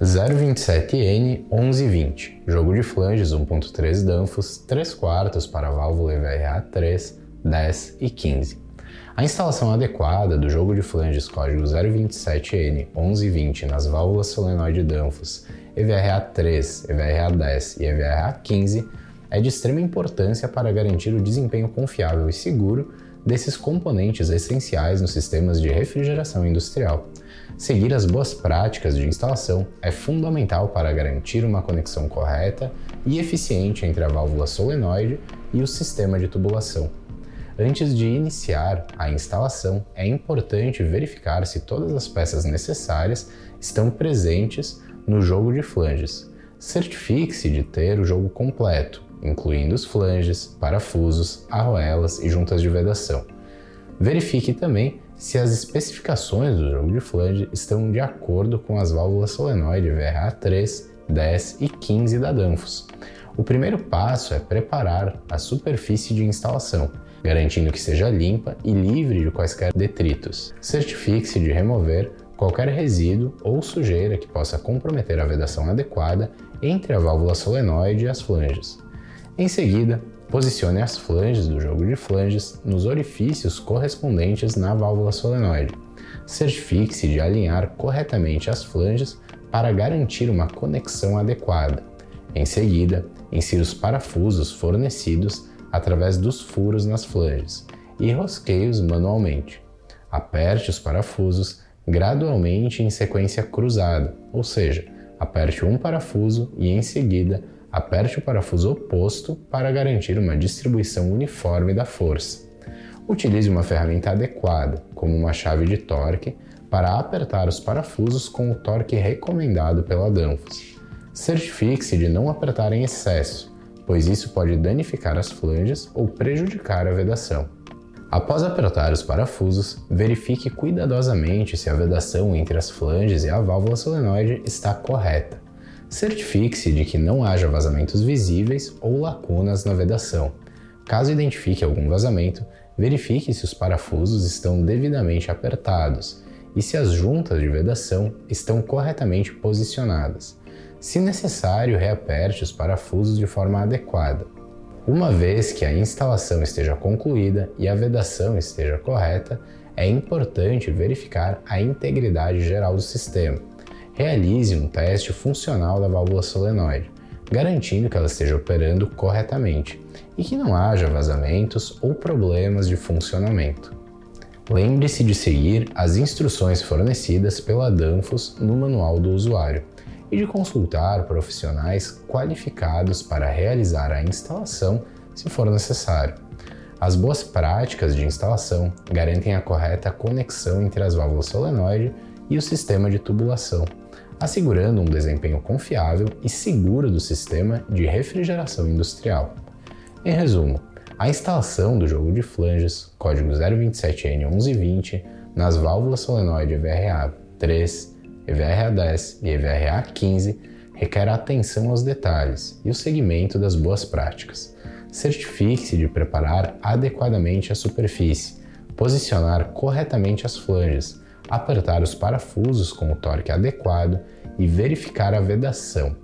027N 1120, jogo de flanges 1.3 Danfoss, 3 quartos para válvula EVRA 3, 10 e 15. A instalação adequada do jogo de flanges código 027N 1120 nas válvulas solenoide Danfoss EVRA 3, EVRA 10 e EVRA 15 é de extrema importância para garantir o desempenho confiável e seguro desses componentes essenciais nos sistemas de refrigeração industrial. Seguir as boas práticas de instalação é fundamental para garantir uma conexão correta e eficiente entre a válvula solenoide e o sistema de tubulação. Antes de iniciar a instalação, é importante verificar se todas as peças necessárias estão presentes no jogo de flanges. Certifique-se de ter o jogo completo, incluindo os flanges, parafusos, arruelas e juntas de vedação. Verifique também se as especificações do jogo de flange estão de acordo com as válvulas solenoide VRA 3, 10 e 15 da Danfoss. O primeiro passo é preparar a superfície de instalação, garantindo que seja limpa e livre de quaisquer detritos. Certifique-se de remover qualquer resíduo ou sujeira que possa comprometer a vedação adequada entre a válvula solenoide e as flanges. Em seguida, posicione as flanges do jogo de flanges nos orifícios correspondentes na válvula solenoide. Certifique-se de alinhar corretamente as flanges para garantir uma conexão adequada. Em seguida, insira os parafusos fornecidos através dos furos nas flanges e rosqueie-os manualmente. Aperte os parafusos gradualmente em sequência cruzada, ou seja, aperte um parafuso e em seguida aperte o parafuso oposto para garantir uma distribuição uniforme da força. Utilize uma ferramenta adequada, como uma chave de torque, para apertar os parafusos com o torque recomendado pela Danfoss. Certifique-se de não apertar em excesso, pois isso pode danificar as flanges ou prejudicar a vedação. Após apertar os parafusos, verifique cuidadosamente se a vedação entre as flanges e a válvula solenoide está correta. Certifique-se de que não haja vazamentos visíveis ou lacunas na vedação. Caso identifique algum vazamento, verifique se os parafusos estão devidamente apertados e se as juntas de vedação estão corretamente posicionadas. Se necessário, reaperte os parafusos de forma adequada. Uma vez que a instalação esteja concluída e a vedação esteja correta, é importante verificar a integridade geral do sistema realize um teste funcional da válvula solenoide, garantindo que ela esteja operando corretamente e que não haja vazamentos ou problemas de funcionamento. Lembre-se de seguir as instruções fornecidas pela Danfoss no manual do usuário e de consultar profissionais qualificados para realizar a instalação se for necessário. As boas práticas de instalação garantem a correta conexão entre as válvulas solenoide e o sistema de tubulação, assegurando um desempenho confiável e seguro do sistema de refrigeração industrial. Em resumo, a instalação do jogo de flanges código 027N1120 nas válvulas solenoide EVRA 3, EVRA 10 e EVRA 15 requer atenção aos detalhes e o segmento das boas práticas. Certifique-se de preparar adequadamente a superfície, posicionar corretamente as flanges, apertar os parafusos com o torque adequado e verificar a vedação.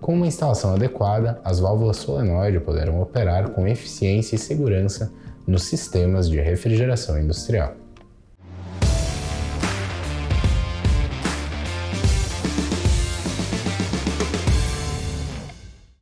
Com uma instalação adequada, as válvulas solenoide poderão operar com eficiência e segurança nos sistemas de refrigeração industrial.